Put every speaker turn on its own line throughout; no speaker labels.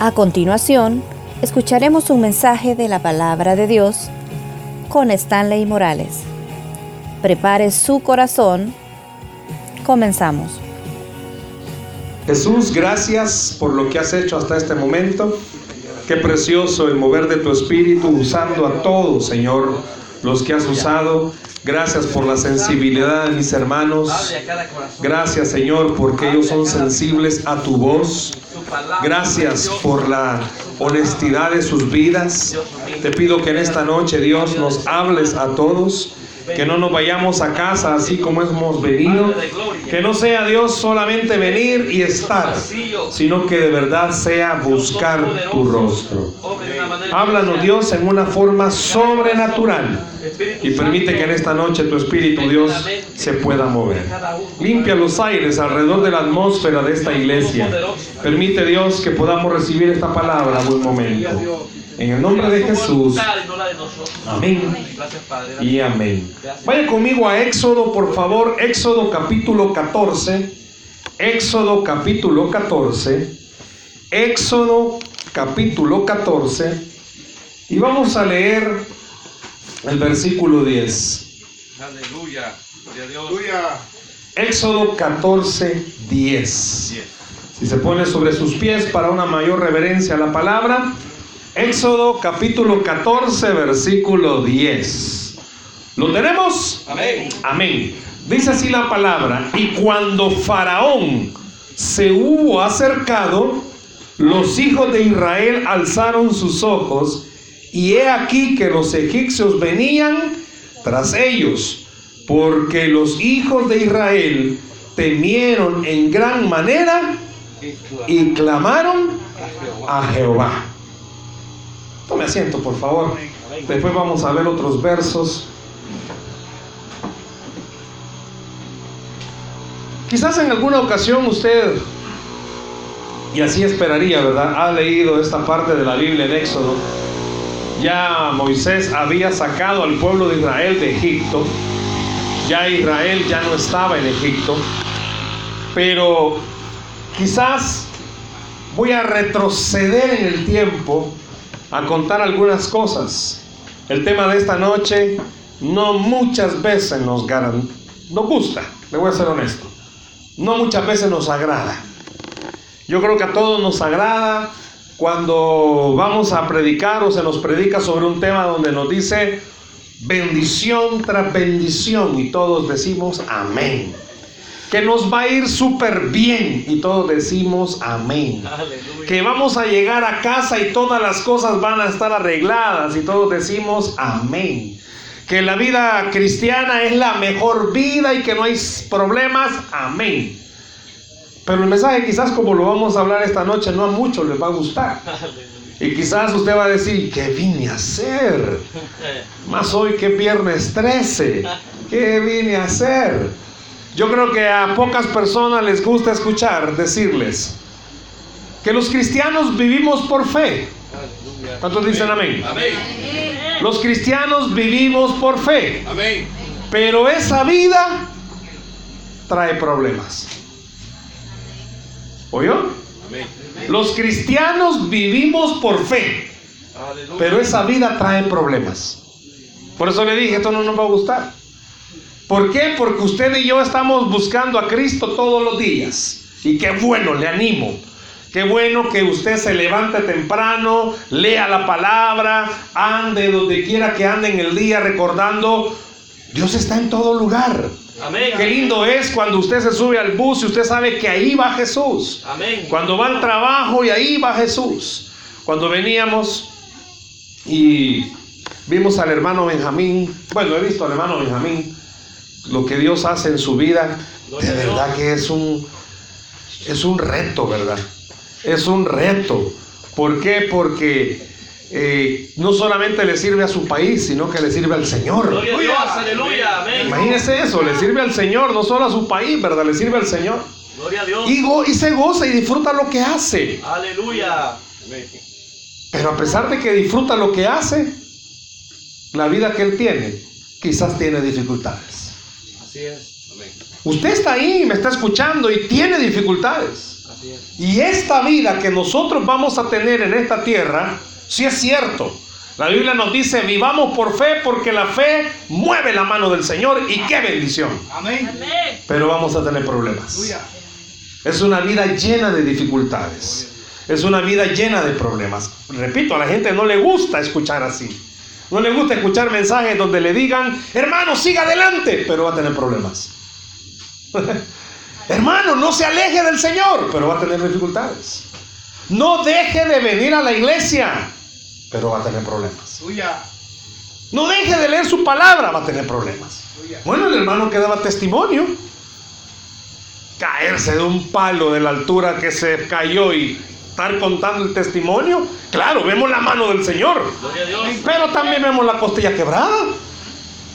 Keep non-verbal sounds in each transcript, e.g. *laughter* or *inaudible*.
A continuación, escucharemos un mensaje de la palabra de Dios con Stanley Morales. Prepare su corazón. Comenzamos.
Jesús, gracias por lo que has hecho hasta este momento. Qué precioso el mover de tu espíritu usando a todos, Señor, los que has usado. Gracias por la sensibilidad de mis hermanos. Gracias, Señor, porque ellos son sensibles a tu voz. Gracias por la honestidad de sus vidas. Te pido que en esta noche, Dios, nos hables a todos. Que no nos vayamos a casa así como hemos venido. Que no sea Dios solamente venir y estar, sino que de verdad sea buscar tu rostro. Háblanos Dios en una forma sobrenatural y permite que en esta noche tu Espíritu Dios se pueda mover. Limpia los aires alrededor de la atmósfera de esta iglesia. Permite Dios que podamos recibir esta palabra en buen momento. En el nombre de Jesús. Amén. Y amén. Vaya conmigo a Éxodo, por favor. Éxodo capítulo 14. Éxodo capítulo 14. Éxodo capítulo 14. Y vamos a leer el versículo 10. Aleluya. Éxodo 14, 10. Si se pone sobre sus pies para una mayor reverencia a la palabra. Éxodo capítulo 14, versículo 10. ¿Lo tenemos?
Amén.
Amén. Dice así la palabra. Y cuando Faraón se hubo acercado, los hijos de Israel alzaron sus ojos, y he aquí que los egipcios venían tras ellos, porque los hijos de Israel temieron en gran manera y clamaron a Jehová. Tome asiento, por favor. Después vamos a ver otros versos. Quizás en alguna ocasión usted, y así esperaría, ¿verdad? Ha leído esta parte de la Biblia en Éxodo. Ya Moisés había sacado al pueblo de Israel de Egipto. Ya Israel ya no estaba en Egipto. Pero quizás voy a retroceder en el tiempo a contar algunas cosas. El tema de esta noche no muchas veces nos, gusta, le voy a ser honesto. No muchas veces nos agrada. Yo creo que a todos nos agrada cuando vamos a predicar o se nos predica sobre un tema donde nos dice bendición tras bendición y todos decimos amén que nos va a ir súper bien y todos decimos amén. Que vamos a llegar a casa y todas las cosas van a estar arregladas y todos decimos amén. Que la vida cristiana es la mejor vida y que no hay problemas, amén. Pero el mensaje quizás como lo vamos a hablar esta noche no a muchos les va a gustar. *laughs* Y quizás usted va a decir, ¿qué vine a hacer? Más hoy que viernes 13. ¿Qué vine a hacer? Yo creo que a pocas personas les gusta escuchar decirles que los cristianos vivimos por fe. ¿Cuántos dicen amén?
Amén.
Los cristianos vivimos por fe.
Amén.
Pero esa vida trae problemas. ¿Oyó? Los cristianos vivimos por fe. Pero esa vida trae problemas. Por eso le dije, esto no nos va a gustar. ¿Por qué? Porque usted y yo estamos buscando a Cristo todos los días. Y qué bueno, le animo. Qué bueno que usted se levante temprano, lea la palabra, ande donde quiera que ande en el día recordando, Dios está en todo lugar.
Amén.
Qué lindo es cuando usted se sube al bus y usted sabe que ahí va Jesús.
Amén.
Cuando va al trabajo y ahí va Jesús. Cuando veníamos y vimos al hermano Benjamín, bueno, he visto al hermano Benjamín, lo que Dios hace en su vida, de verdad que es un, es un reto, ¿verdad? Es un reto. ¿Por qué? Porque eh, no solamente le sirve a su país, sino que le sirve al Señor.
Gloria a Dios, aleluya, amén.
Imagínese eso, le sirve al Señor, no solo a su país, ¿verdad? Le sirve al Señor.
Gloria a Dios.
Y, go- y se goza y disfruta lo que hace.
Aleluya.
Pero a pesar de que disfruta lo que hace, la vida que él tiene, quizás tiene dificultades.
Así es. Amén.
Usted está ahí, me está escuchando y tiene dificultades. Y esta vida que nosotros vamos a tener en esta tierra, sí es cierto. La Biblia nos dice, vivamos por fe porque la fe mueve la mano del Señor y qué bendición.
Amén.
Pero vamos a tener problemas. Es una vida llena de dificultades. Es una vida llena de problemas. Repito, a la gente no le gusta escuchar así. No le gusta escuchar mensajes donde le digan, hermano, siga adelante, pero va a tener problemas. *laughs* hermano, no se aleje del Señor, pero va a tener dificultades. No deje de venir a la iglesia, pero va a tener problemas. No deje de leer su palabra, va a tener problemas. Bueno, el hermano que daba testimonio, caerse de un palo de la altura que se cayó y estar contando el testimonio. Claro, vemos la mano del Señor, pero también vemos la costilla quebrada.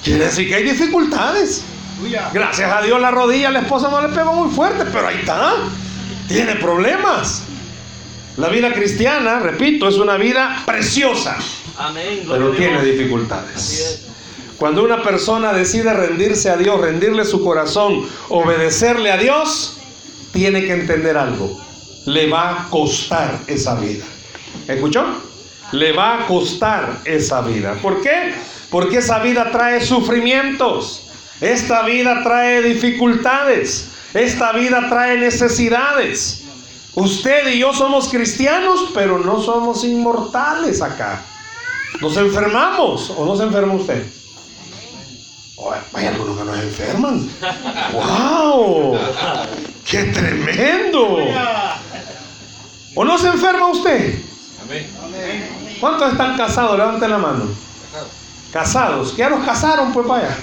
Quiere decir que hay dificultades. Gracias a Dios la rodilla la esposa no le pegó muy fuerte, pero ahí está. Tiene problemas. La vida cristiana, repito, es una vida preciosa, pero tiene dificultades. Cuando una persona decide rendirse a Dios, rendirle su corazón, obedecerle a Dios, tiene que entender algo. Le va a costar esa vida. ¿Escuchó? Le va a costar esa vida. ¿Por qué? Porque esa vida trae sufrimientos. Esta vida trae dificultades. Esta vida trae necesidades. Usted y yo somos cristianos, pero no somos inmortales acá. Nos enfermamos o no se enferma usted. hay algunos que nos enferman. ¡Wow! ¡Qué tremendo! ¿O no se enferma usted? ¿Cuántos están casados? Levanten la mano. Casados. Ya los casaron, pues vaya.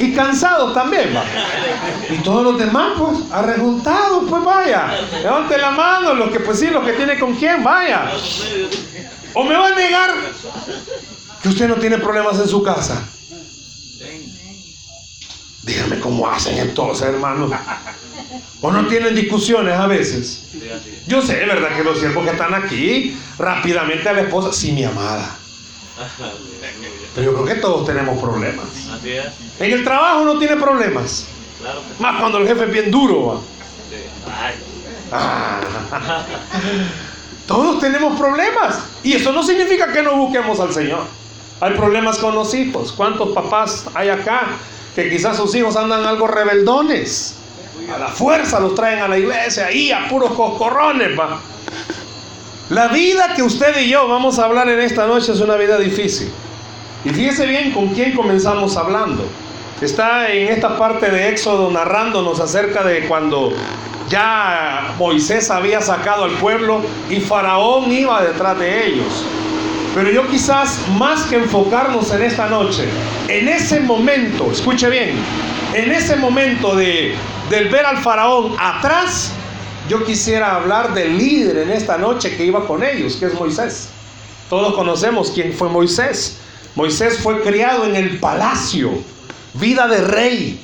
Y cansados también, va. Y todos los demás, pues, arrejuntados, pues vaya. Levanten la mano, los que, pues sí, los que tiene con quién, vaya. O me va a negar que usted no tiene problemas en su casa. Dígame cómo hacen entonces, hermano. ¿O no tienen discusiones a veces? Yo sé, ¿verdad? Que los siervos que están aquí, rápidamente a la esposa, sí, mi amada. Pero yo creo que todos tenemos problemas. En el trabajo no tiene problemas. Más cuando el jefe es bien duro. Ah. Todos tenemos problemas. Y eso no significa que no busquemos al Señor. Hay problemas con los hijos. ¿Cuántos papás hay acá que quizás sus hijos andan algo rebeldones? A la fuerza los traen a la iglesia y a puros coscorrones. Va. La vida que usted y yo vamos a hablar en esta noche es una vida difícil. Y fíjese bien con quién comenzamos hablando. Está en esta parte de Éxodo narrándonos acerca de cuando ya Moisés había sacado al pueblo y Faraón iba detrás de ellos. Pero yo quizás más que enfocarnos en esta noche, en ese momento, escuche bien, en ese momento de, del ver al faraón atrás, yo quisiera hablar del líder en esta noche que iba con ellos, que es Moisés. Todos conocemos quién fue Moisés. Moisés fue criado en el palacio, vida de rey.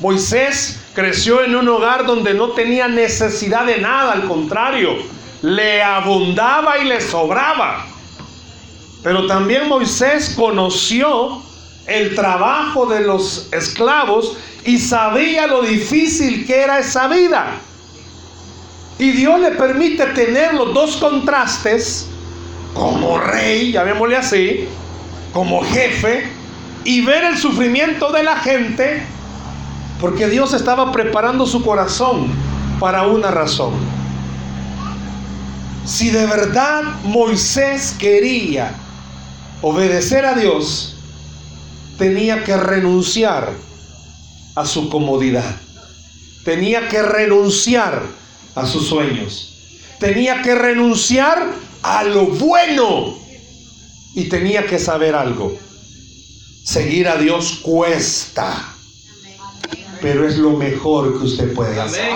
Moisés creció en un hogar donde no tenía necesidad de nada, al contrario, le abundaba y le sobraba. Pero también Moisés conoció el trabajo de los esclavos y sabía lo difícil que era esa vida. Y Dios le permite tener los dos contrastes como rey, llamémosle así, como jefe y ver el sufrimiento de la gente, porque Dios estaba preparando su corazón para una razón. Si de verdad Moisés quería obedecer a Dios, tenía que renunciar a su comodidad, tenía que renunciar a sus sueños, tenía que renunciar a lo bueno y tenía que saber algo. Seguir a Dios cuesta. Pero es lo mejor que usted puede hacer.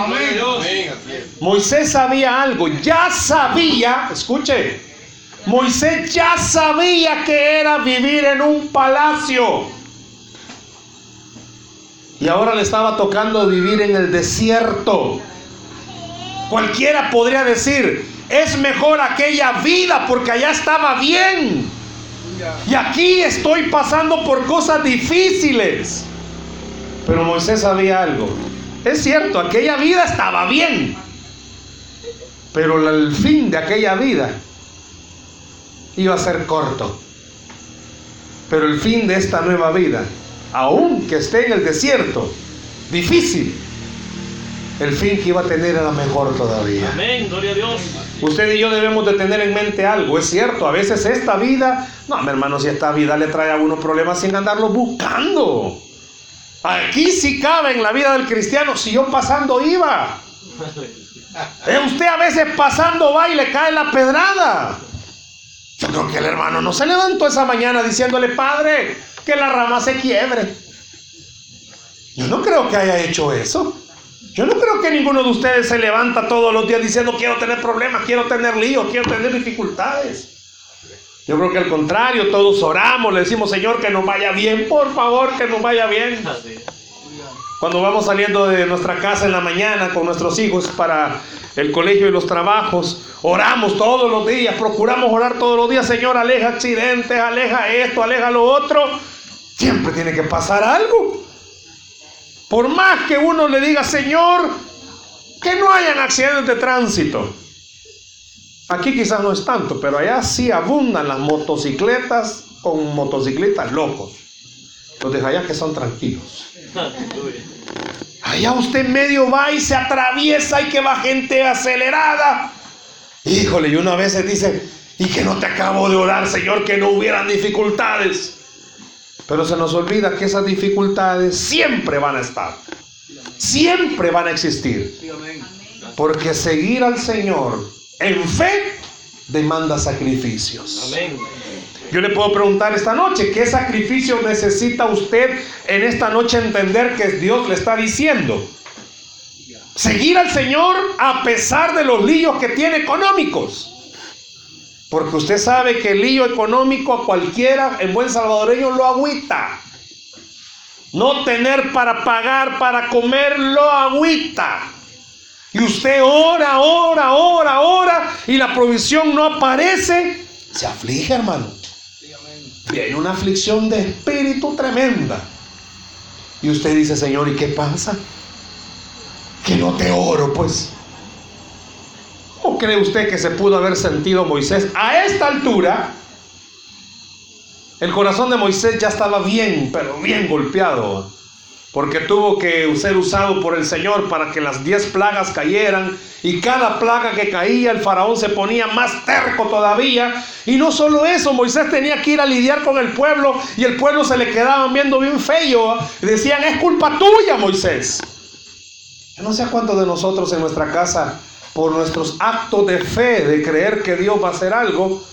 Moisés sabía algo. Ya sabía, escuche. Moisés ya sabía que era vivir en un palacio. Y ahora le estaba tocando vivir en el desierto. Cualquiera podría decir, es mejor aquella vida porque allá estaba bien. Y aquí estoy pasando por cosas difíciles. Pero Moisés sabía algo. Es cierto, aquella vida estaba bien. Pero el fin de aquella vida iba a ser corto. Pero el fin de esta nueva vida, aunque esté en el desierto, difícil, el fin que iba a tener era mejor todavía.
Amén, gloria a Dios.
Usted y yo debemos de tener en mente algo, es cierto, a veces esta vida, no, mi hermano, si esta vida le trae a uno problemas sin andarlo buscando. Aquí sí cabe en la vida del cristiano, si yo pasando iba. Eh, usted a veces pasando va y le cae la pedrada. Yo creo que el hermano no se levantó esa mañana diciéndole, Padre, que la rama se quiebre. Yo no creo que haya hecho eso. Yo no creo que ninguno de ustedes se levanta todos los días diciendo quiero tener problemas, quiero tener líos, quiero tener dificultades. Yo creo que al contrario, todos oramos, le decimos Señor que nos vaya bien, por favor que nos vaya bien. Cuando vamos saliendo de nuestra casa en la mañana con nuestros hijos para el colegio y los trabajos, oramos todos los días, procuramos orar todos los días, Señor, aleja accidentes, aleja esto, aleja lo otro. Siempre tiene que pasar algo. Por más que uno le diga, Señor, que no hayan accidentes de tránsito. Aquí quizás no es tanto, pero allá sí abundan las motocicletas con motocicletas locos. Los de allá que son tranquilos. Allá usted medio va y se atraviesa y que va gente acelerada. Híjole, y uno a veces dice, y que no te acabo de orar, Señor, que no hubieran dificultades. Pero se nos olvida que esas dificultades siempre van a estar. Siempre van a existir. Porque seguir al Señor en fe demanda sacrificios. Yo le puedo preguntar esta noche, ¿qué sacrificio necesita usted en esta noche entender que Dios le está diciendo? Seguir al Señor a pesar de los líos que tiene económicos. Porque usted sabe que el lío económico a cualquiera en buen salvadoreño lo agüita. No tener para pagar, para comer, lo agüita. Y usted ora, ora, ora, ora y la provisión no aparece. Se aflige, hermano. Viene una aflicción de espíritu tremenda. Y usted dice, Señor, ¿y qué pasa? Que no te oro, pues. ¿Cómo cree usted que se pudo haber sentido Moisés a esta altura? El corazón de Moisés ya estaba bien, pero bien golpeado, porque tuvo que ser usado por el Señor para que las diez plagas cayeran, y cada plaga que caía el faraón se ponía más terco todavía, y no solo eso, Moisés tenía que ir a lidiar con el pueblo, y el pueblo se le quedaba viendo bien feo, decían, es culpa tuya, Moisés. Yo no sé cuántos de nosotros en nuestra casa por nuestros actos de fe, de creer que Dios va a hacer algo,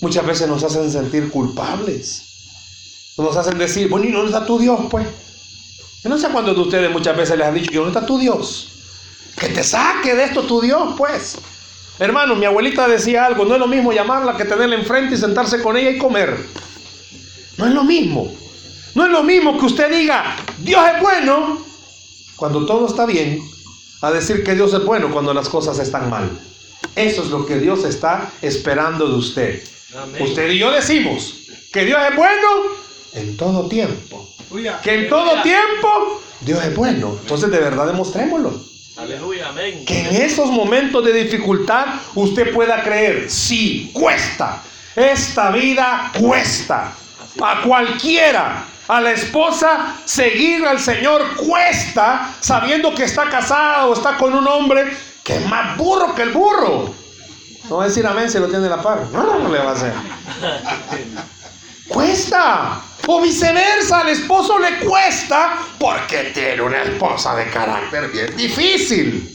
muchas veces nos hacen sentir culpables. Nos hacen decir, bueno, ¿y dónde está tu Dios, pues? Yo no sé cuántos de ustedes muchas veces les han dicho, ¿y dónde está tu Dios? Que te saque de esto tu Dios, pues. Hermano, mi abuelita decía algo, no es lo mismo llamarla que tenerla enfrente y sentarse con ella y comer. No es lo mismo. No es lo mismo que usted diga, Dios es bueno, cuando todo está bien, a decir que Dios es bueno cuando las cosas están mal. Eso es lo que Dios está esperando de usted. Usted y yo decimos que Dios es bueno en todo tiempo. Que en todo tiempo Dios es bueno. Entonces de verdad demostrémoslo.
Aleluya, amén.
Que en esos momentos de dificultad usted pueda creer, sí, cuesta. Esta vida cuesta. A cualquiera a la esposa seguir al Señor cuesta sabiendo que está casado o está con un hombre que es más burro que el burro. No va a decir amén si lo tiene la par. No, no le va a hacer. Cuesta. O viceversa, al esposo le cuesta porque tiene una esposa de carácter bien difícil.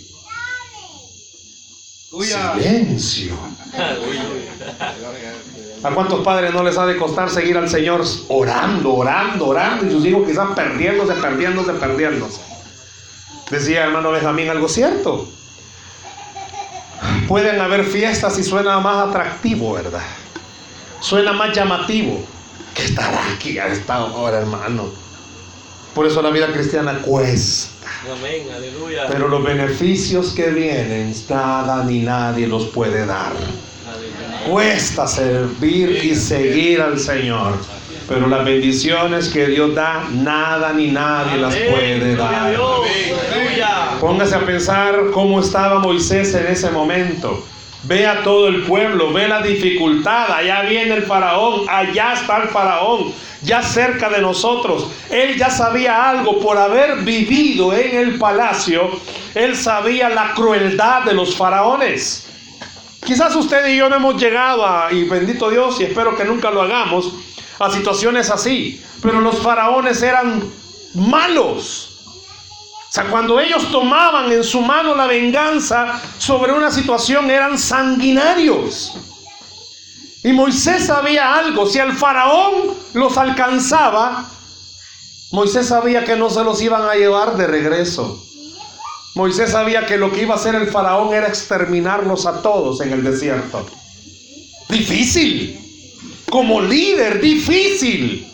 Silencio. *laughs* ¿A cuántos padres no les ha de costar seguir al Señor orando, orando, orando y sus hijos quizás perdiéndose, perdiéndose, perdiéndose? Decía hermano Benjamín algo cierto. Pueden haber fiestas y suena más atractivo, ¿verdad? Suena más llamativo que estar aquí a esta hora, hermano. Por eso la vida cristiana cuesta.
Amén, aleluya.
Pero los beneficios que vienen, nada ni nadie los puede dar. Cuesta servir y seguir al Señor. Pero las bendiciones que Dios da, nada ni nadie las puede dar. Póngase a pensar cómo estaba Moisés en ese momento. Ve a todo el pueblo, ve la dificultad. Allá viene el faraón, allá está el faraón, ya cerca de nosotros. Él ya sabía algo por haber vivido en el palacio. Él sabía la crueldad de los faraones. Quizás usted y yo no hemos llegado a, y bendito Dios, y espero que nunca lo hagamos, a situaciones así. Pero los faraones eran malos. O sea, cuando ellos tomaban en su mano la venganza sobre una situación, eran sanguinarios. Y Moisés sabía algo, si el faraón los alcanzaba, Moisés sabía que no se los iban a llevar de regreso. Moisés sabía que lo que iba a hacer el faraón era exterminarlos a todos en el desierto. Difícil. Como líder, difícil.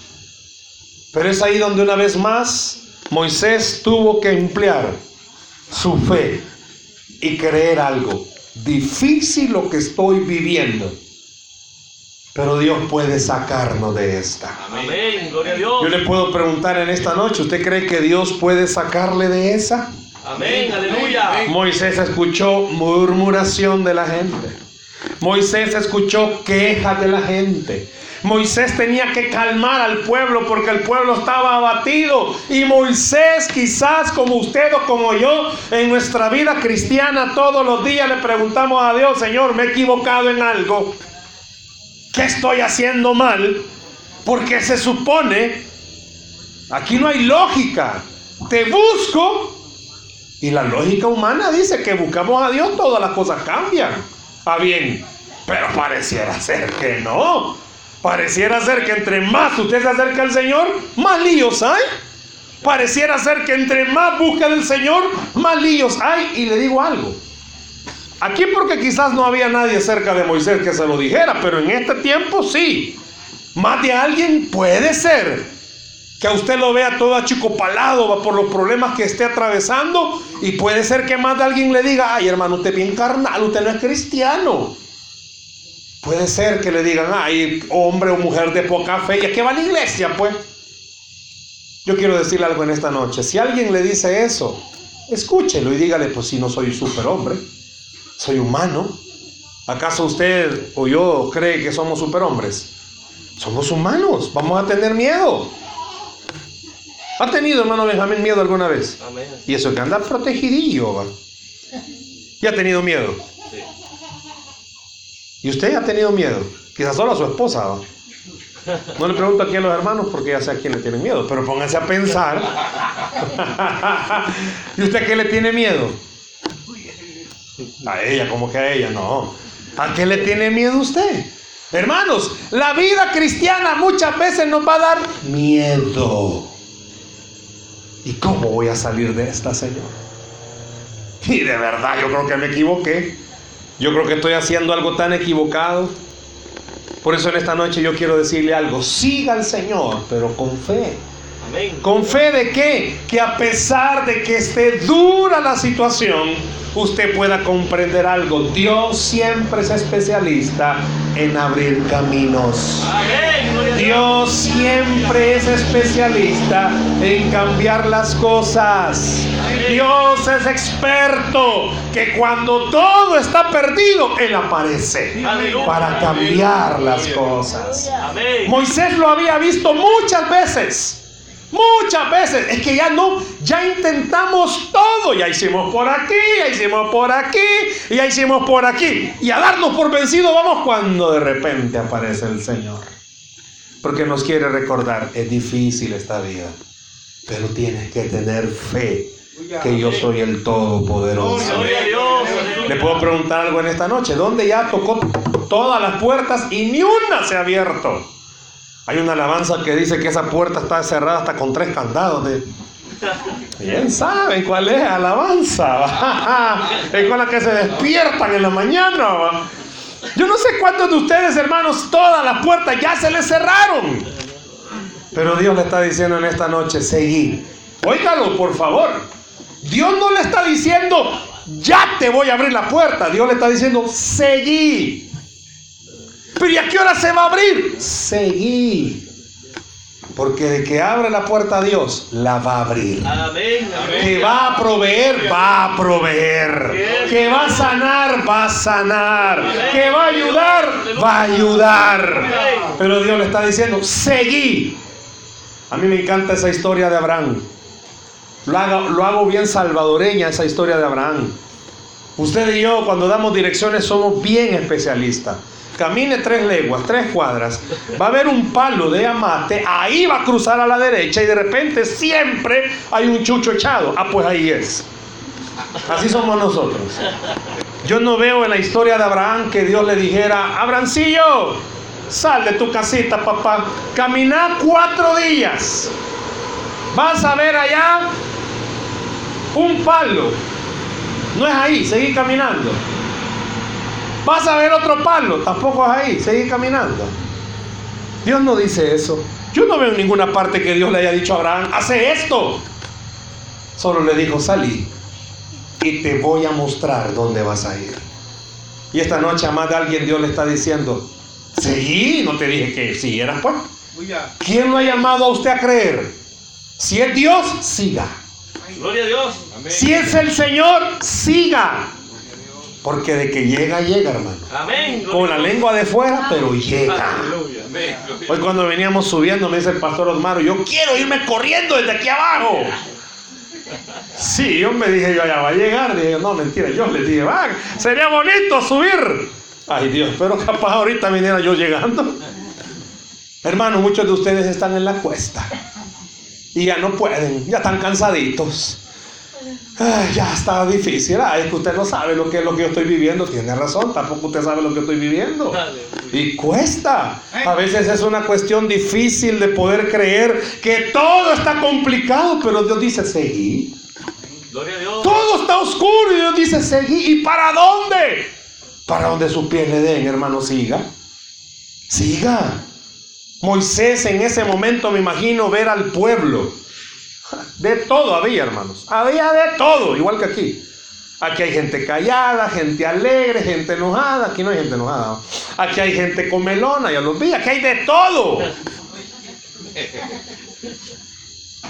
Pero es ahí donde una vez más Moisés tuvo que emplear su fe y creer algo. Difícil lo que estoy viviendo. Pero Dios puede sacarnos de esta.
Amén. Gloria a Dios.
Yo le puedo preguntar en esta noche, ¿usted cree que Dios puede sacarle de esa?
Amén. Aleluya.
Moisés escuchó murmuración de la gente. Moisés escuchó quejas de la gente. Moisés tenía que calmar al pueblo porque el pueblo estaba abatido. Y Moisés, quizás como usted o como yo, en nuestra vida cristiana todos los días le preguntamos a Dios, Señor, me he equivocado en algo. ¿Qué estoy haciendo mal? Porque se supone, aquí no hay lógica. Te busco y la lógica humana dice que buscamos a Dios, todas las cosas cambian. Ah, bien, pero pareciera ser que no. Pareciera ser que entre más usted se acerca al Señor, más líos hay. Pareciera ser que entre más busca del Señor, más líos hay. Y le digo algo. Aquí porque quizás no había nadie cerca de Moisés que se lo dijera, pero en este tiempo sí. Más de alguien puede ser que a usted lo vea todo achicopalado por los problemas que esté atravesando y puede ser que más de alguien le diga, ay hermano, usted es bien carnal, usted no es cristiano. Puede ser que le digan, ay, hombre o mujer de poca fe, ¿y a qué va la iglesia, pues? Yo quiero decirle algo en esta noche. Si alguien le dice eso, escúchelo y dígale, pues si no soy superhombre, soy humano. ¿Acaso usted o yo cree que somos superhombres? Somos humanos, vamos a tener miedo. ¿Ha tenido, hermano Benjamín, miedo alguna vez?
Amén.
Y eso es que anda protegidillo, va. ¿Y ha tenido miedo? ¿Y usted ha tenido miedo? Quizás solo a su esposa. No le pregunto aquí a los hermanos porque ya sé a quién le tienen miedo, pero pónganse a pensar. *laughs* ¿Y usted a qué le tiene miedo? A ella, como que a ella, no. ¿A qué le tiene miedo usted? Hermanos, la vida cristiana muchas veces nos va a dar miedo. ¿Y cómo voy a salir de esta, Señor? Y de verdad, yo creo que me equivoqué. Yo creo que estoy haciendo algo tan equivocado. Por eso en esta noche yo quiero decirle algo. Siga al Señor, pero con fe.
Amén.
¿Con fe de qué? Que a pesar de que esté dura la situación, usted pueda comprender algo. Dios siempre es especialista en abrir caminos.
Dios.
Siempre es especialista en cambiar las cosas. Dios es experto que cuando todo está perdido, Él aparece para cambiar las cosas. Moisés lo había visto muchas veces. Muchas veces. Es que ya no, ya intentamos todo. Ya hicimos por aquí, ya hicimos por aquí, y ya hicimos por aquí. Y a darnos por vencido vamos cuando de repente aparece el Señor. Porque nos quiere recordar, es difícil esta vida. Pero tienes que tener fe que yo soy el Todopoderoso. Le puedo preguntar algo en esta noche. ¿Dónde ya tocó todas las puertas y ni una se ha abierto? Hay una alabanza que dice que esa puerta está cerrada hasta con tres candados. De... Bien saben cuál es la alabanza. *laughs* Es con la que se despiertan en la mañana. Yo no sé cuántos de ustedes, hermanos, todas las puertas ya se les cerraron. Pero Dios le está diciendo en esta noche, seguí. Óigalo, por favor. Dios no le está diciendo, ya te voy a abrir la puerta. Dios le está diciendo, seguí. Pero ¿y a qué hora se va a abrir? Seguí. Porque de que abre la puerta a Dios, la va a abrir.
Amén.
Que va a proveer, va a proveer. Que va a sanar, va a sanar. Que va a ayudar, va a ayudar. Pero Dios le está diciendo, seguí. A mí me encanta esa historia de Abraham. Lo hago, lo hago bien salvadoreña esa historia de Abraham. Usted y yo cuando damos direcciones somos bien especialistas. Camine tres leguas, tres cuadras. Va a haber un palo de amate, ahí va a cruzar a la derecha y de repente siempre hay un chucho echado. Ah, pues ahí es. Así somos nosotros. Yo no veo en la historia de Abraham que Dios le dijera, Abrancillo, sal de tu casita, papá. Camina cuatro días. Vas a ver allá un palo. No es ahí, seguí caminando. Vas a ver otro palo, tampoco es ahí, seguí caminando. Dios no dice eso. Yo no veo en ninguna parte que Dios le haya dicho a Abraham, hace esto. Solo le dijo, salí y te voy a mostrar dónde vas a ir. Y esta noche a más de alguien Dios le está diciendo, seguí, no te dije que siguieras pues. ¿Quién lo ha llamado a usted a creer? Si es Dios, siga.
Gloria a Dios.
Si es el Señor, siga. Porque de que llega, llega, hermano.
Amén.
Con la lengua de fuera, pero llega. Hoy cuando veníamos subiendo, me dice el pastor Osmaro, yo quiero irme corriendo desde aquí abajo. Sí, yo me dije, yo allá va a llegar. Dije, no, mentira, yo le dije, va, sería bonito subir. Ay Dios, pero capaz ahorita viniera yo llegando. Hermano, muchos de ustedes están en la cuesta y ya no pueden, ya están cansaditos. Ay, ya está difícil. Ay, es que usted no sabe lo que es lo que yo estoy viviendo. Tiene razón, tampoco usted sabe lo que estoy viviendo. Y cuesta. A veces es una cuestión difícil de poder creer que todo está complicado, pero Dios dice, seguí.
Gloria a Dios.
Todo está oscuro y Dios dice, seguí. ¿Y para dónde? Para donde sus pies le den, hermano, siga. Siga. Moisés en ese momento me imagino ver al pueblo. De todo había, hermanos. Había de todo, igual que aquí. Aquí hay gente callada, gente alegre, gente enojada. Aquí no hay gente enojada. Aquí hay gente comelona, ya los vi. Aquí hay de todo.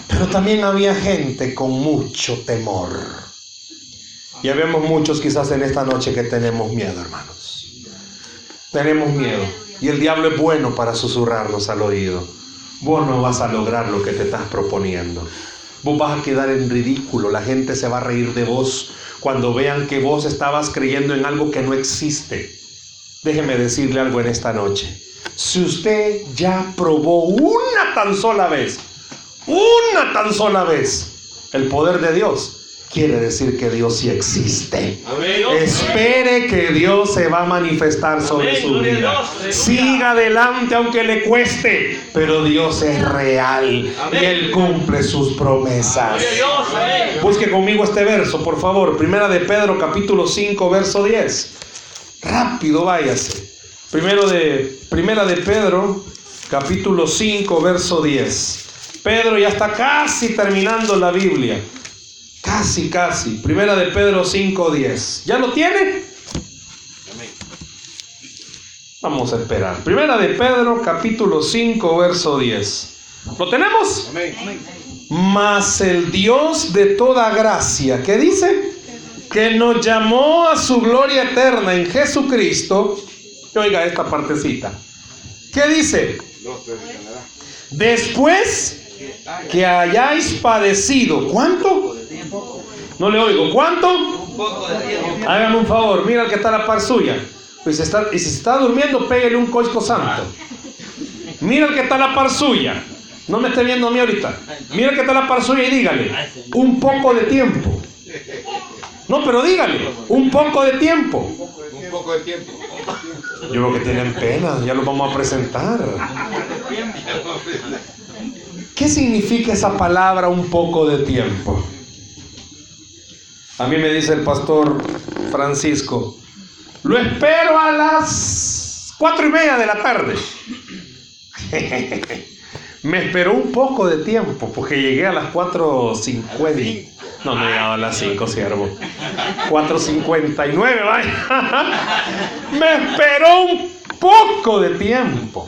Pero también había gente con mucho temor. Y habemos muchos quizás en esta noche que tenemos miedo, hermanos. Tenemos miedo. Y el diablo es bueno para susurrarnos al oído. Vos no vas a lograr lo que te estás proponiendo. Vos vas a quedar en ridículo. La gente se va a reír de vos cuando vean que vos estabas creyendo en algo que no existe. Déjeme decirle algo en esta noche. Si usted ya probó una tan sola vez, una tan sola vez, el poder de Dios, quiere decir que Dios sí existe.
Amén.
Espere que Dios se va a manifestar sobre
Amén,
su vida. Siga adelante aunque le cueste, pero Dios es real y. Él cumple sus promesas. Busque conmigo este verso, por favor. Primera de Pedro, capítulo 5, verso 10. Rápido, váyase. Primero de, primera de Pedro, capítulo 5, verso 10. Pedro ya está casi terminando la Biblia. Casi, casi. Primera de Pedro 5, 10. ¿Ya lo tiene? Vamos a esperar. Primera de Pedro, capítulo 5, verso 10. ¿Lo tenemos? Mas el Dios de toda gracia, ¿qué dice? Que nos llamó a su gloria eterna en Jesucristo. Oiga esta partecita. ¿Qué dice? Después que hayáis padecido, ¿cuánto? No le oigo, ¿cuánto? Hágame un favor, mira el que está a la par suya. Pues está, y si se está durmiendo, pégale un coisco santo. Mira el que está a la par suya. No me esté viendo a mí ahorita. Mira el que está a la par suya y dígale, un poco de tiempo. No, pero dígale, un poco de tiempo.
Un poco de tiempo.
Yo creo que tienen pena, ya los vamos a presentar. ¿Qué significa esa palabra un poco de tiempo? A mí me dice el pastor Francisco, lo espero a las cuatro y media de la tarde. *laughs* me esperó un poco de tiempo porque llegué a las 4.50. No, no llegaba a las 5, siervo. 4.59, vaya. *laughs* me esperó un poco de tiempo.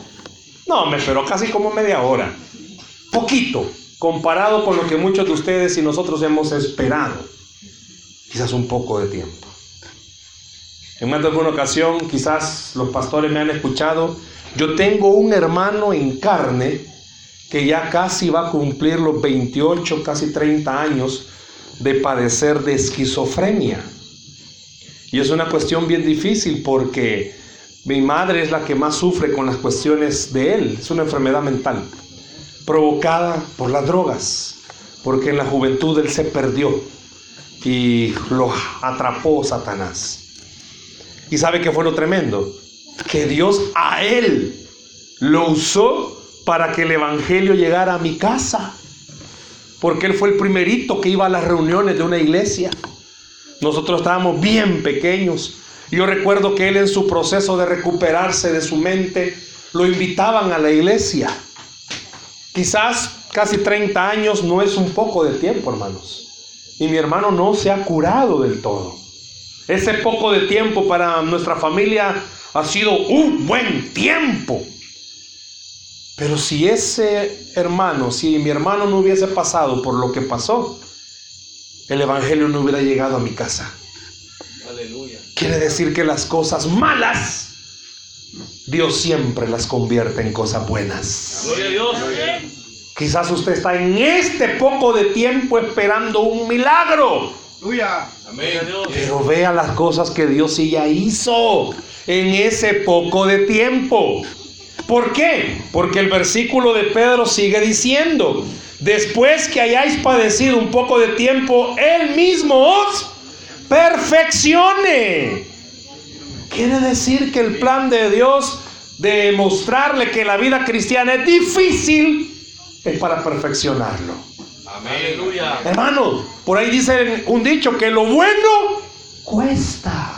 No, me esperó casi como media hora. Poquito comparado con lo que muchos de ustedes y nosotros hemos esperado. Quizás un poco de tiempo. En más de alguna ocasión, quizás los pastores me han escuchado, yo tengo un hermano en carne que ya casi va a cumplir los 28, casi 30 años de padecer de esquizofrenia. Y es una cuestión bien difícil porque mi madre es la que más sufre con las cuestiones de él. Es una enfermedad mental provocada por las drogas, porque en la juventud él se perdió y lo atrapó Satanás. ¿Y sabe qué fue lo tremendo? Que Dios a él lo usó para que el Evangelio llegara a mi casa. Porque él fue el primerito que iba a las reuniones de una iglesia. Nosotros estábamos bien pequeños. Yo recuerdo que él en su proceso de recuperarse de su mente, lo invitaban a la iglesia. Quizás casi 30 años no es un poco de tiempo, hermanos. Y mi hermano no se ha curado del todo. Ese poco de tiempo para nuestra familia ha sido un buen tiempo. Pero si ese hermano, si mi hermano no hubiese pasado por lo que pasó, el Evangelio no hubiera llegado a mi casa.
Aleluya.
Quiere decir que las cosas malas, Dios siempre las convierte en cosas buenas.
Gloria a Dios.
Quizás usted está en este poco de tiempo esperando un milagro. Pero vea las cosas que Dios sí ya hizo en ese poco de tiempo. ¿Por qué? Porque el versículo de Pedro sigue diciendo, después que hayáis padecido un poco de tiempo, Él mismo os perfeccione. Quiere decir que el plan de Dios de mostrarle que la vida cristiana es difícil es para perfeccionarlo.
Aleluya.
Hermano, por ahí dice un dicho que lo bueno cuesta.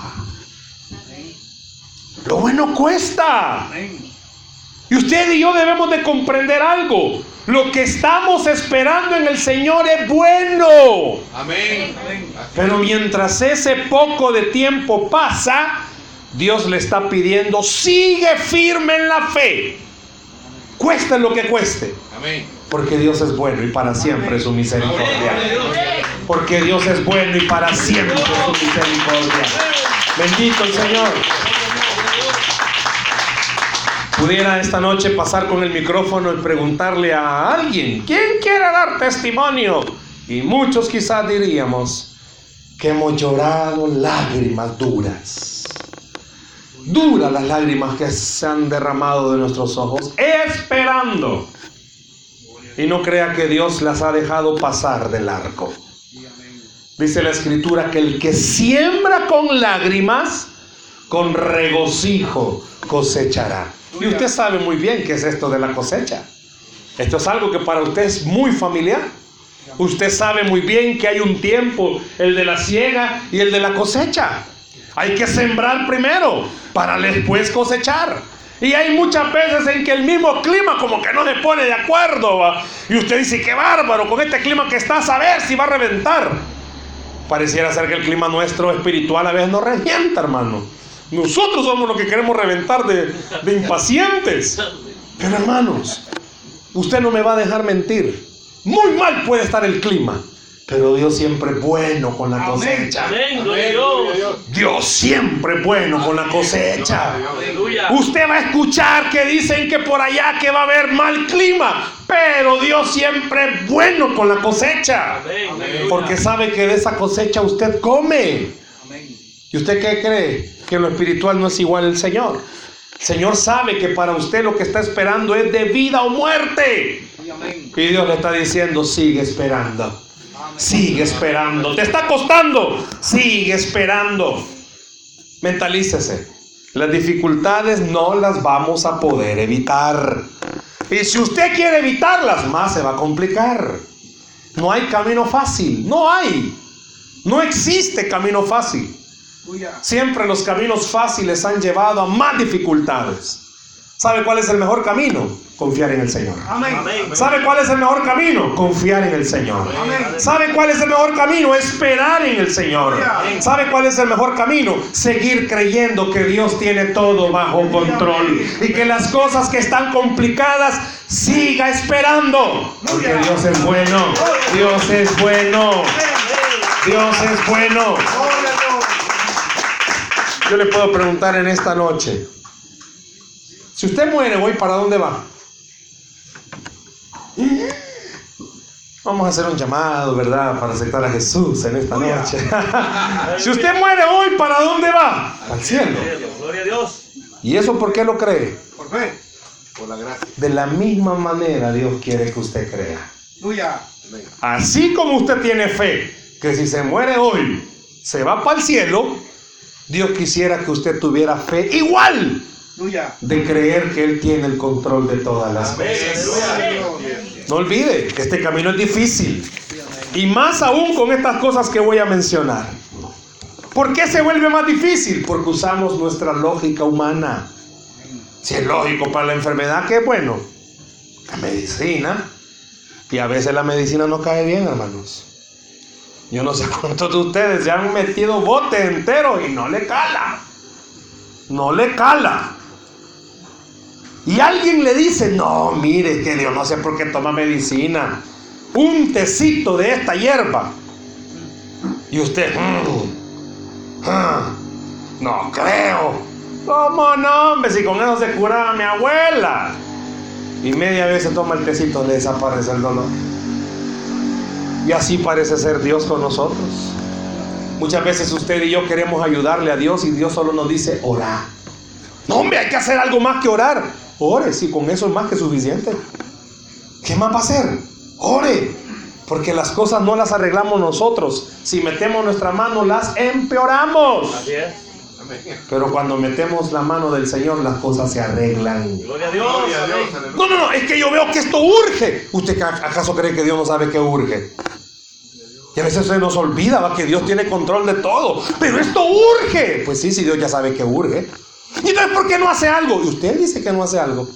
Lo bueno cuesta. Y usted y yo debemos de comprender algo. Lo que estamos esperando en el Señor es bueno.
Amén.
Pero mientras ese poco de tiempo pasa, Dios le está pidiendo, sigue firme en la fe. Cueste lo que cueste. Porque Dios es bueno y para siempre es su misericordia. Porque Dios es bueno y para siempre es su misericordia. Bendito el Señor. Pudiera esta noche pasar con el micrófono y preguntarle a alguien, ¿quién quiere dar testimonio? Y muchos quizás diríamos que hemos llorado lágrimas duras. Duras las lágrimas que se han derramado de nuestros ojos, esperando. Y no crea que Dios las ha dejado pasar del arco. Dice la escritura que el que siembra con lágrimas, con regocijo cosechará. Y usted sabe muy bien qué es esto de la cosecha. Esto es algo que para usted es muy familiar. Usted sabe muy bien que hay un tiempo, el de la siega y el de la cosecha. Hay que sembrar primero para después cosechar. Y hay muchas veces en que el mismo clima como que no se pone de acuerdo. Y usted dice, qué bárbaro, con este clima que está, a saber si va a reventar. Pareciera ser que el clima nuestro espiritual a veces no revienta, hermano. Nosotros somos los que queremos reventar de, de impacientes. Pero hermanos, usted no me va a dejar mentir. Muy mal puede estar el clima, pero Dios siempre es bueno con la cosecha.
Amén. Dios.
Dios siempre es bueno con la cosecha. Usted va a escuchar que dicen que por allá que va a haber mal clima, pero Dios siempre es bueno con la cosecha. Porque sabe que de esa cosecha usted come. ¿Y usted qué cree? Que lo espiritual no es igual al Señor. El Señor sabe que para usted lo que está esperando es de vida o muerte. Y Dios le está diciendo, sigue esperando. Sigue esperando. ¿Te está costando? Sigue esperando. Mentalícese. Las dificultades no las vamos a poder evitar. Y si usted quiere evitarlas, más se va a complicar. No hay camino fácil. No hay. No existe camino fácil. Siempre los caminos fáciles han llevado a más dificultades. ¿Sabe cuál es el mejor camino? Confiar en el Señor.
Amén.
¿Sabe cuál es el mejor camino? Confiar en el Señor.
Amén.
¿Sabe cuál es el mejor camino? Esperar en el Señor. ¿Sabe cuál es el mejor camino? Seguir creyendo que Dios tiene todo bajo control y que las cosas que están complicadas siga esperando. Porque Dios es bueno. Dios es bueno. Dios es bueno. Yo le puedo preguntar en esta noche. Si usted muere hoy, ¿para dónde va? Vamos a hacer un llamado, ¿verdad? Para aceptar a Jesús en esta noche. si usted muere hoy, ¿para dónde va? Al cielo.
Gloria a Dios.
¿Y eso por qué lo cree?
Por fe.
Por la gracia.
De la misma manera Dios quiere que usted crea. Así como usted tiene fe que si se muere hoy se va para el cielo, Dios quisiera que usted tuviera fe igual. De creer que Él tiene el control de todas las cosas. No olvide que este camino es difícil. Y más aún con estas cosas que voy a mencionar. ¿Por qué se vuelve más difícil? Porque usamos nuestra lógica humana. Si es lógico para la enfermedad, qué bueno. La medicina. Y a veces la medicina no cae bien, hermanos. Yo no sé *laughs* cuántos de ustedes se han metido bote entero y no le cala. No le cala. Y alguien le dice, no, mire, que Dios no sé por qué toma medicina. Un tecito de esta hierba. Y usted, "Mm, ah, no creo. ¿Cómo no, hombre? Si con eso se curaba mi abuela. Y media vez se toma el tecito, le desaparece el dolor. Y así parece ser Dios con nosotros. Muchas veces usted y yo queremos ayudarle a Dios y Dios solo nos dice, ora. No, hombre, hay que hacer algo más que orar. Ore, si con eso es más que suficiente. ¿Qué más va a hacer? Ore. Porque las cosas no las arreglamos nosotros. Si metemos nuestra mano, las empeoramos.
Así es.
Pero cuando metemos la mano del Señor, las cosas se arreglan.
Gloria a Dios. Amén.
No, no, no, es que yo veo que esto urge. ¿Usted ca- acaso cree que Dios no sabe que urge? Y a veces se nos olvida ¿va? que Dios tiene control de todo. Pero esto urge. Pues sí, si Dios ya sabe que urge. ¿Y entonces por qué no hace algo? Y usted dice que no hace algo.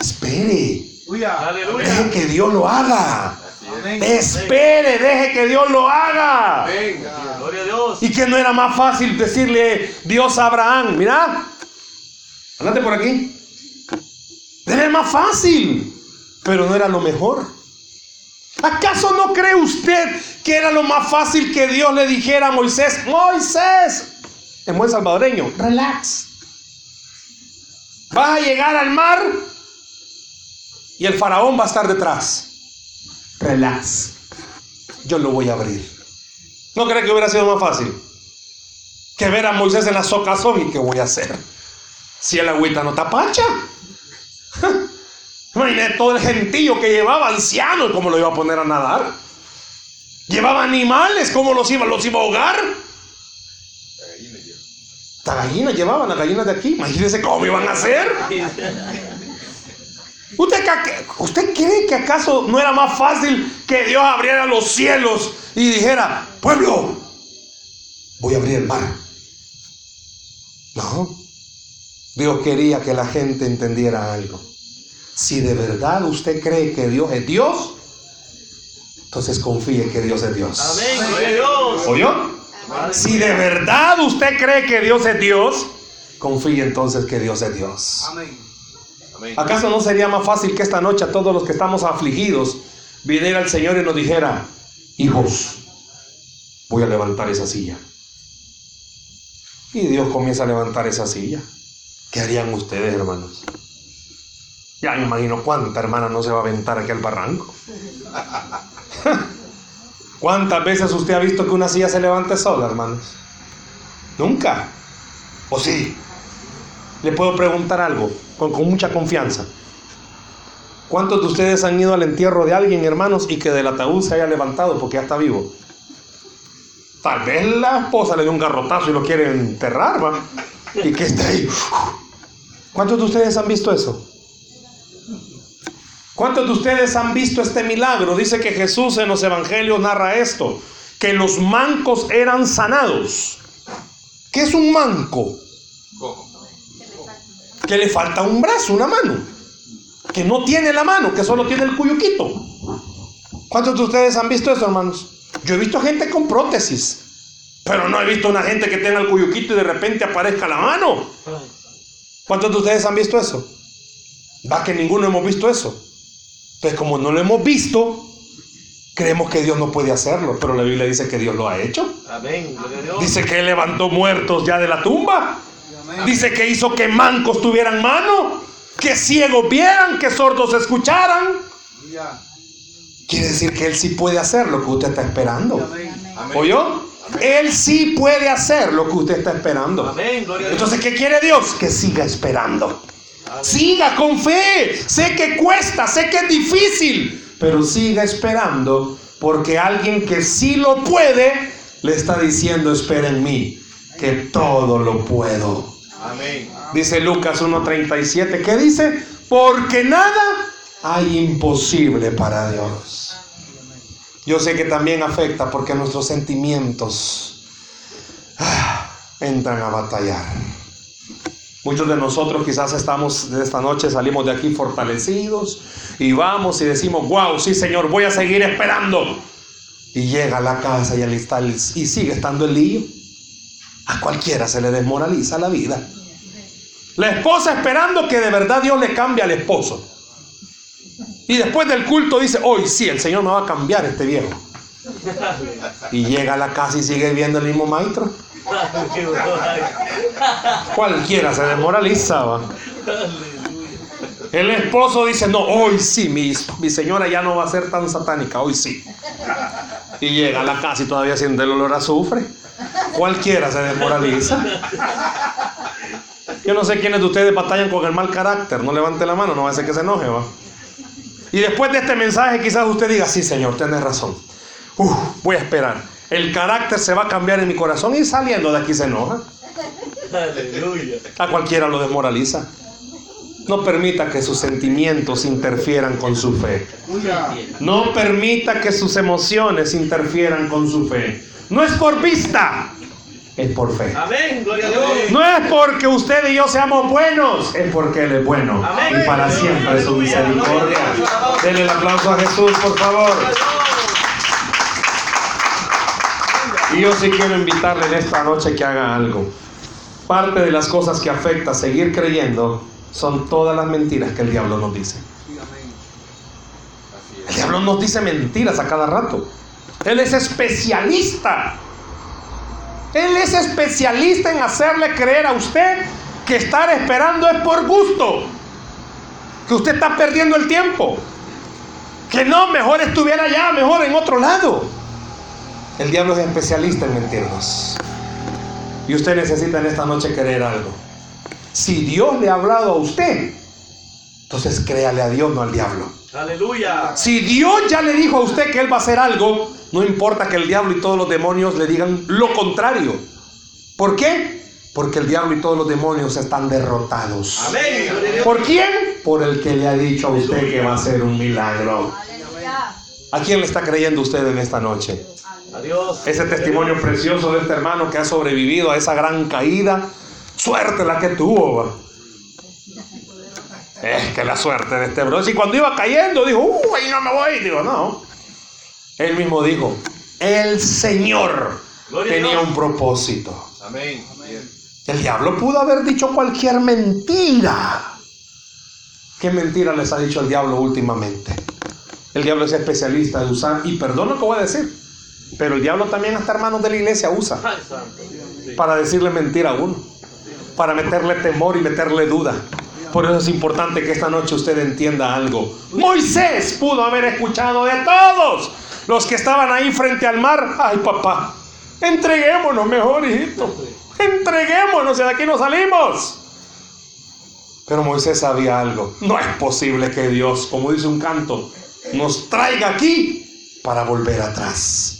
Espere.
Aleluya.
Deje que Dios lo haga. Espere, deje que Dios lo haga.
Gloria a Dios.
¿Y que no era más fácil decirle Dios a Abraham? Mira, andate por aquí. Era más fácil, pero no era lo mejor. ¿Acaso no cree usted que era lo más fácil que Dios le dijera a Moisés, Moisés, en buen salvadoreño, relax. Vas a llegar al mar y el faraón va a estar detrás. Relax. Yo lo voy a abrir. ¿No cree que hubiera sido más fácil? Que ver a Moisés en la socazón y qué voy a hacer. Si el agüita no tapacha. *laughs* Imagínate todo el gentío que llevaba, anciano, y cómo lo iba a poner a nadar. Llevaba animales, ¿cómo los iba, los iba a ahogar? Hasta gallinas llevaban, las gallinas de aquí. Imagínense cómo iban a hacer. ¿Usted, ca- ¿Usted cree que acaso no era más fácil que Dios abriera los cielos y dijera, pueblo, voy a abrir el mar? No. Dios quería que la gente entendiera algo. Si de verdad usted cree que Dios es Dios, entonces confíe que Dios es Dios.
Amén. Dios.
¿Oyó? Si de verdad usted cree que Dios es Dios, confíe entonces que Dios es Dios. ¿Acaso no sería más fácil que esta noche a todos los que estamos afligidos viniera el Señor y nos dijera, hijos, voy a levantar esa silla? Y Dios comienza a levantar esa silla. ¿Qué harían ustedes, hermanos? Ya me imagino cuánta hermana no se va a aventar aquí al barranco. *laughs* ¿Cuántas veces usted ha visto que una silla se levante sola, hermanos? Nunca. ¿O sí? Le puedo preguntar algo con, mucha confianza. ¿Cuántos de ustedes han ido al entierro de alguien, hermanos, y que del ataúd se haya levantado porque ya está vivo? Tal vez la esposa le dio un garrotazo y lo quiere enterrar, ¿va? Y que está ahí. ¿Cuántos de ustedes han visto eso? ¿Cuántos de ustedes han visto este milagro? Dice que Jesús en los evangelios narra esto, que los mancos eran sanados. ¿Qué es un manco? que le falta un brazo, una mano, que no tiene la mano, que solo tiene el cuyuquito. ¿Cuántos de ustedes han visto eso, hermanos? Yo he visto gente con prótesis, pero no he visto una gente que tenga el cuyuquito y de repente aparezca la mano. ¿Cuántos de ustedes han visto eso? Va que ninguno hemos visto eso. Pues como no lo hemos visto, creemos que Dios no puede hacerlo, pero la Biblia dice que Dios lo ha hecho.
Amén.
Dice que Él levantó muertos ya de la tumba. Dice que hizo que mancos tuvieran mano, que ciegos vieran, que sordos escucharan. Quiere decir que Él sí puede hacer lo que usted está esperando. ¿Oyó? Él sí puede hacer lo que usted está esperando. Entonces, ¿qué quiere Dios? Que siga esperando. Siga con fe. Sé que cuesta, sé que es difícil, pero siga esperando porque alguien que sí lo puede le está diciendo, espera en mí, que todo lo puedo.
Amén.
Dice Lucas 1.37, ¿qué dice? Porque nada hay imposible para Dios. Yo sé que también afecta porque nuestros sentimientos ah, entran a batallar. Muchos de nosotros quizás estamos esta noche, salimos de aquí fortalecidos y vamos y decimos, wow, sí Señor, voy a seguir esperando. Y llega a la casa y, y sigue estando el lío. A cualquiera se le desmoraliza la vida. La esposa esperando que de verdad Dios le cambie al esposo. Y después del culto dice, hoy sí, el Señor me va a cambiar este viejo. Y llega a la casa y sigue viendo el mismo maestro. *laughs* Cualquiera se desmoraliza. va. El esposo dice, no, hoy sí, mi, señora ya no va a ser tan satánica, hoy sí. Y llega a la casa y todavía siente el olor a azufre. Cualquiera se desmoraliza. Yo no sé quiénes de ustedes batallan con el mal carácter. No levante la mano, no va a ser que se enoje, va. Y después de este mensaje quizás usted diga, sí Señor, tienes razón. Uf, voy a esperar. El carácter se va a cambiar en mi corazón y saliendo de aquí se enoja.
Aleluya.
A cualquiera lo desmoraliza. No permita que sus sentimientos interfieran con su fe. No permita que sus emociones interfieran con su fe. No es por vista, es por fe.
Amén. Gloria a Dios.
No es porque usted y yo seamos buenos, es porque Él es bueno.
Amén.
Y para siempre es su misericordia. Denle el aplauso a Jesús, por favor. Y yo sí quiero invitarle en esta noche que haga algo. Parte de las cosas que afecta seguir creyendo son todas las mentiras que el diablo nos dice. El diablo nos dice mentiras a cada rato. Él es especialista. Él es especialista en hacerle creer a usted que estar esperando es por gusto. Que usted está perdiendo el tiempo. Que no, mejor estuviera allá, mejor en otro lado. El diablo es especialista en mentirnos. Y usted necesita en esta noche creer algo. Si Dios le ha hablado a usted, entonces créale a Dios, no al diablo.
Aleluya.
Si Dios ya le dijo a usted que Él va a hacer algo, no importa que el diablo y todos los demonios le digan lo contrario. ¿Por qué? Porque el diablo y todos los demonios están derrotados.
Amén.
¿Por quién? Por el que le ha dicho a usted que va a hacer un milagro. ¿A quién le está creyendo usted en esta noche?
Adiós.
Ese testimonio precioso de este hermano que ha sobrevivido a esa gran caída. Suerte la que tuvo. Es que la suerte de este bro. Si cuando iba cayendo dijo, uy, no me voy. Digo, no. Él mismo dijo, el Señor
Gloria
tenía un propósito.
Amén.
El diablo pudo haber dicho cualquier mentira. ¿Qué mentira les ha dicho el diablo últimamente? El diablo es especialista de usar, y perdón lo que voy a decir, pero el diablo también hasta hermanos de la iglesia usa.
Sí.
para decirle mentira a uno, para meterle temor y meterle duda. Por eso es importante que esta noche usted entienda algo. Moisés pudo haber escuchado de todos los que estaban ahí frente al mar. Ay, papá, entreguémonos mejor, hijito. Entreguémonos y de aquí nos salimos. Pero Moisés sabía algo. No es posible que Dios, como dice un canto, nos traiga aquí para volver atrás.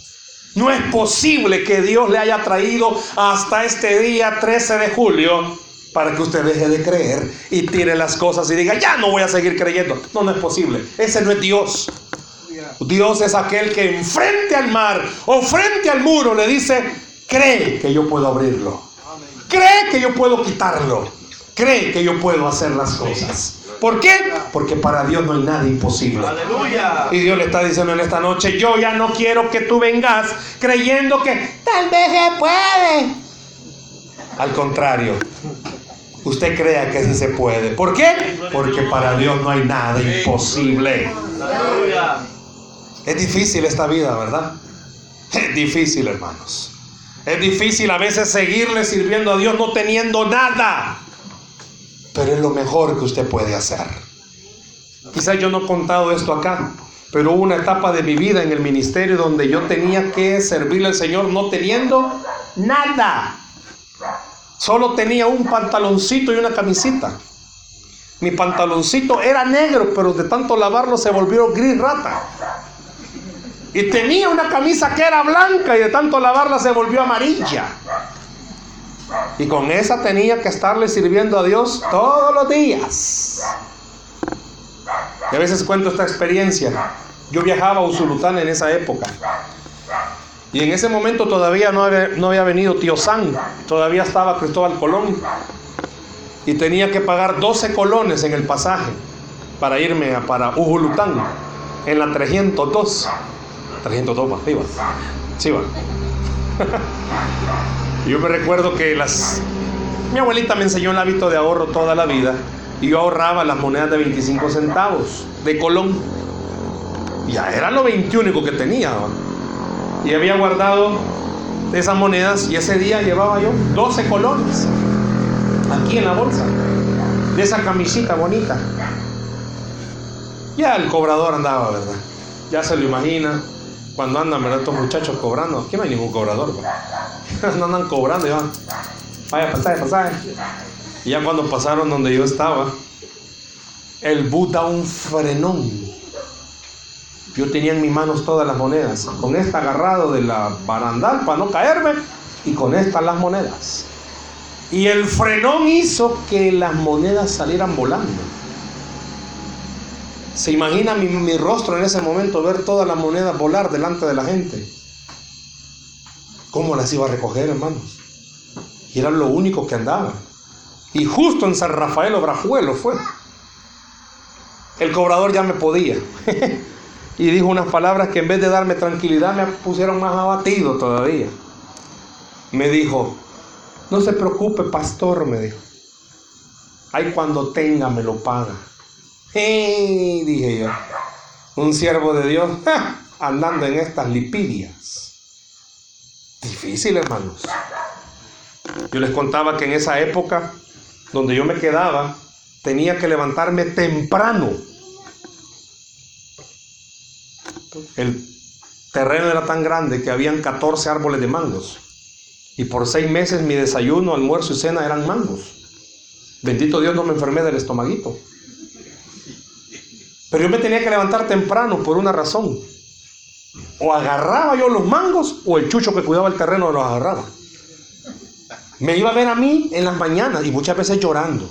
No es posible que Dios le haya traído hasta este día 13 de julio para que usted deje de creer y tire las cosas y diga, ya no voy a seguir creyendo. No, no es posible. Ese no es Dios. Dios es aquel que enfrente al mar o frente al muro le dice, cree que yo puedo abrirlo. Cree que yo puedo quitarlo. cree que yo puedo hacer las cosas. ¿Por qué? Porque para Dios no hay nada imposible.
Aleluya.
Y Dios le está diciendo en esta noche, yo ya no quiero que tú vengas creyendo que tal vez se puede. Al contrario, usted crea que sí se puede. ¿Por qué? Porque para Dios no hay nada imposible.
Aleluya.
Es difícil esta vida, ¿verdad? Es difícil, hermanos. Es difícil a veces seguirle sirviendo a Dios no teniendo nada. Pero es lo mejor que usted puede hacer. Quizás yo no he contado esto acá, pero hubo una etapa de mi vida en el ministerio donde yo tenía que servirle al Señor no teniendo nada. Solo tenía un pantaloncito y una camisita. Mi pantaloncito era negro, pero de tanto lavarlo se volvió gris rata. Y tenía una camisa que era blanca y de tanto lavarla se volvió amarilla. Y con esa tenía que estarle sirviendo a Dios todos los días. Y a veces cuento esta experiencia. Yo viajaba a Usulután en esa época. Y en ese momento todavía no había, venido Tío San. Todavía estaba Cristóbal Colón. Y tenía que pagar 12 colones en el pasaje para irme a, para Ujulután. En la 302. 302 va, sí va. Sí *laughs* va. Yo me recuerdo que las... Mi abuelita me enseñó el hábito de ahorro toda la vida y yo ahorraba las monedas de 25 centavos de Colón. Ya era lo 21 que tenía. Y había guardado esas monedas y ese día llevaba yo 12 colones aquí en la bolsa de esa camisita bonita. Ya el cobrador andaba, ¿verdad? Ya se lo imagina. Cuando andan, ¿verdad? Estos muchachos cobrando. Aquí no hay ningún cobrador. *laughs* No andan cobrando y van. Vaya, pasaje, pasaje. Y ya cuando pasaron donde yo estaba, el bus un frenón. Yo tenía en mis manos todas las monedas. Con esta agarrado de la barandal para no caerme y con esta las monedas. Y el frenón hizo que las monedas salieran volando. ¿Se imagina mi, rostro en ese momento ver todas las monedas volar delante de la gente? ¿Cómo las iba a recoger, hermanos? Y era lo único que andaba. Y justo en San Rafael Obrajuelo fue. El cobrador ya me podía. *laughs* y dijo unas palabras que en vez de darme tranquilidad me pusieron más abatido todavía. Me dijo, no se preocupe, pastor, me dijo. Ay, cuando tenga me lo paga. ¡Hey! Dije yo. Un siervo de Dios andando en estas lipidias. Difícil, hermanos. Yo les contaba que en esa época donde yo me quedaba, tenía que levantarme temprano. El terreno era tan grande que habían 14 árboles de mangos. Y por seis meses mi desayuno, almuerzo y cena eran mangos. Bendito Dios no me enfermé del estomaguito. Pero yo me tenía que levantar temprano por una razón. O agarraba yo los mangos o el chucho que cuidaba el terreno los agarraba. Me iba a ver a mí en las mañanas y muchas veces llorando.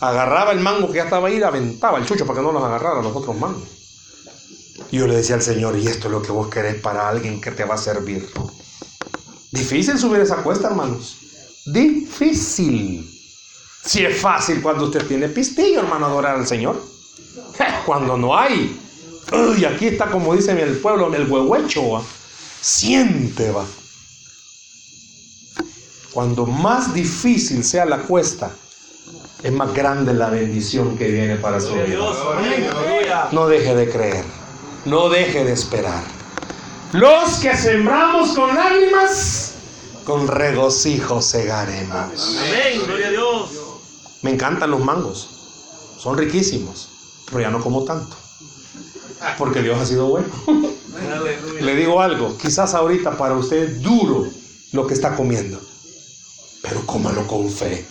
Agarraba el mango que ya estaba ahí y aventaba el chucho para que no los agarrara los otros mangos. Y yo le decía al Señor, y esto es lo que vos querés para alguien que te va a servir. Difícil subir esa cuesta, hermanos. Difícil. Si es fácil cuando usted tiene pistillo, hermano, adorar al Señor. *laughs* Cuando no hay. Uy, aquí está como dicen en el pueblo, el huehuecho, ¿va? Siente, va. Cuando más difícil sea la cuesta, es más grande la bendición que viene para su vida.
Dios. Amén. Aleluya.
No deje de creer, no deje de esperar. Los que sembramos con lágrimas, con regocijo segaremos.
Amén. Gloria a Dios.
Me encantan los mangos, son riquísimos, pero ya no como tanto, porque Dios ha sido bueno. Le digo algo, quizás ahorita para usted es duro lo que está comiendo, pero cómalo con fe,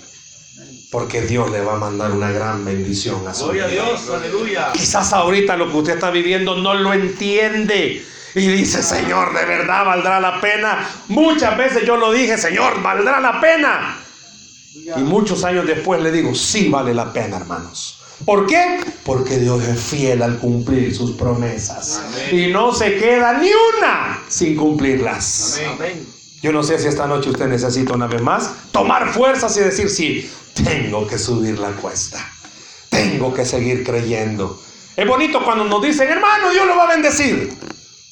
porque Dios le va a mandar una gran bendición a su
Gloria a. Dios. Aleluya.
Quizás ahorita lo que usted está viviendo no lo entiende. Y dice, Señor, de verdad valdrá la pena. Muchas veces yo lo dije, Señor, valdrá la pena. Y muchos años después le digo, sí vale la pena, hermanos. ¿Por qué? Porque Dios es fiel al cumplir sus promesas. Y no se queda ni una sin cumplirlas.
Amén.
Yo no sé si esta noche usted necesita una vez más tomar fuerzas y decir, sí, tengo que subir la cuesta. Tengo que seguir creyendo. Es bonito cuando nos dicen, hermano, Dios lo va a bendecir.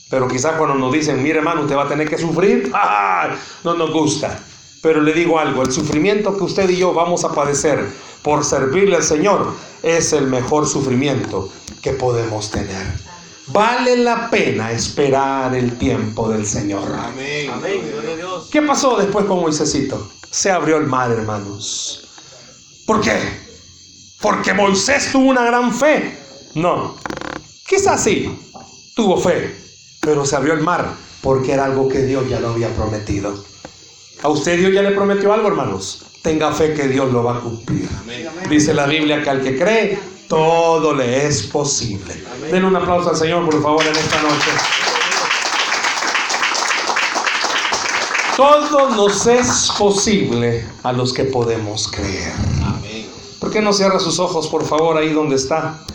Pero quizás cuando nos dicen, mire hermano, usted va a tener que sufrir, *laughs* ¡ah! no nos gusta. Pero le digo algo, el sufrimiento que usted y yo vamos a padecer por servirle al Señor es el mejor sufrimiento que podemos tener. Vale la pena esperar el tiempo del Señor.
Amén. Amén.
¿Qué pasó después con Moisésito? Se abrió el mar, hermanos. ¿Por qué? Porque Moisés tuvo una gran fe. No. Quizás sí, tuvo fe, pero se abrió el mar porque era algo que Dios ya lo había prometido. ¿A usted Dios ya le prometió algo, hermanos? Tenga fe que Dios lo va a cumplir. Dice la Biblia que al que cree, todo le es posible. Den un aplauso al Señor, por favor, en esta noche. Todo nos es posible a los que podemos creer.
Amén.
¿Por qué no cierra sus ojos, por favor, ahí donde está?